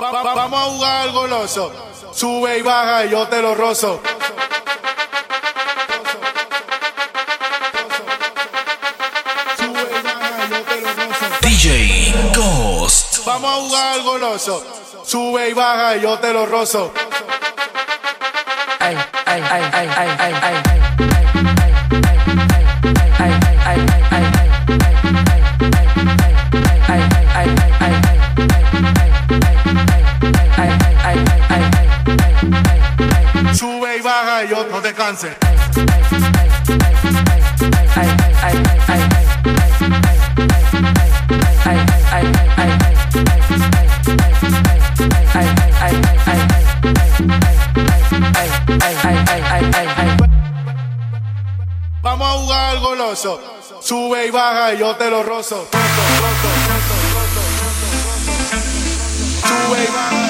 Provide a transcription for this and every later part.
vamos a jugar al goloso. Sube y baja y yo te lo rozo. DJ Ghost. Vamos a jugar al goloso. Sube y baja y yo te lo rozo. Ay, ay, ay, ay, ay, ay, ay, ay. de ellos no te. Vamos a jugar al goloso. Sube y baja y yo te lo rozo. Sube y baja.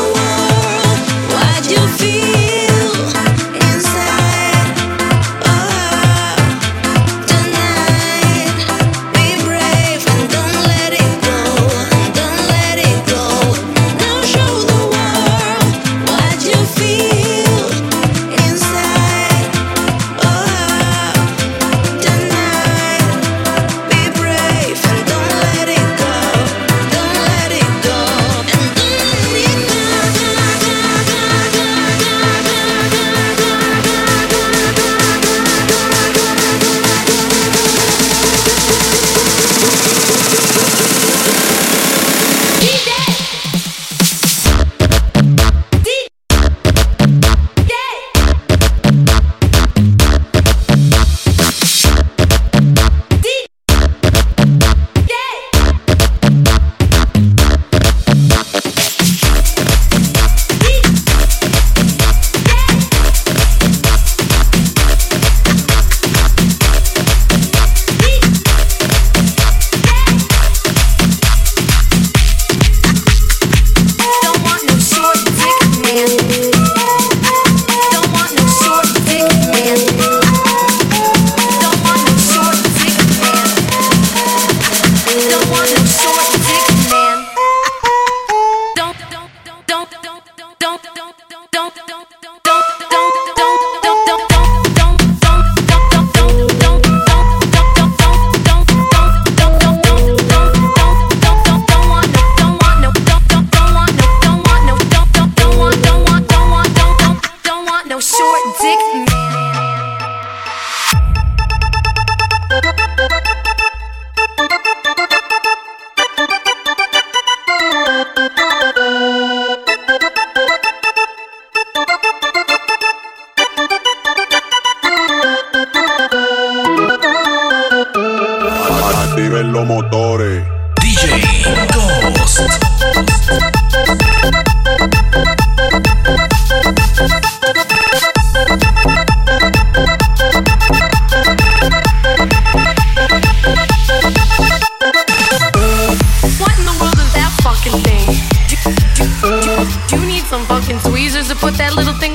You need some fucking tweezers to put that little thing.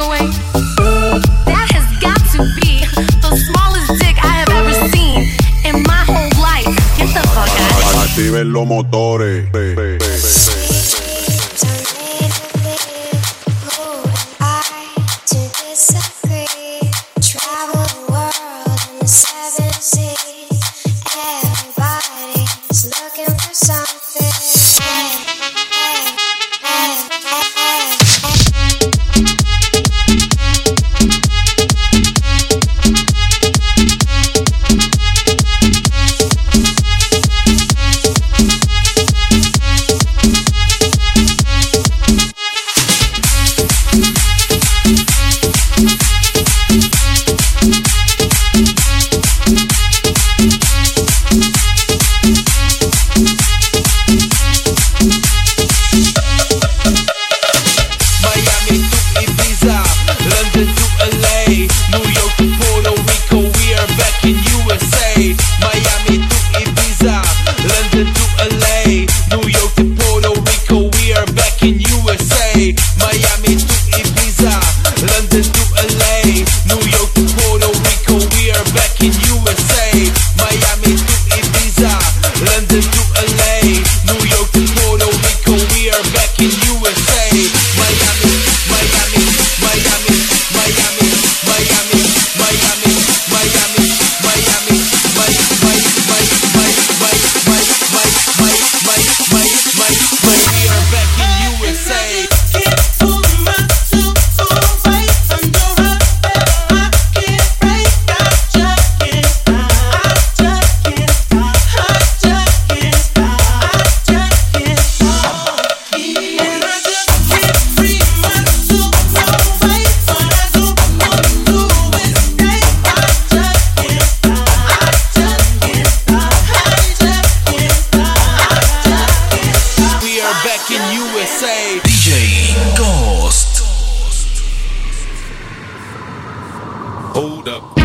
Hold up.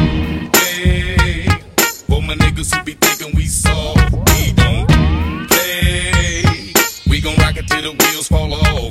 Hey, for my niggas who be thinking we soft, we don't play. We gon' rock it till the wheels fall off.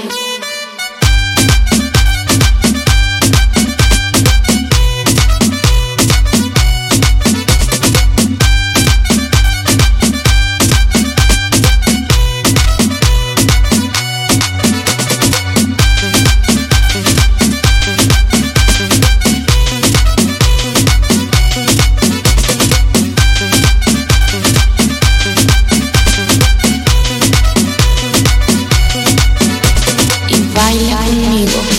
Baila conmigo.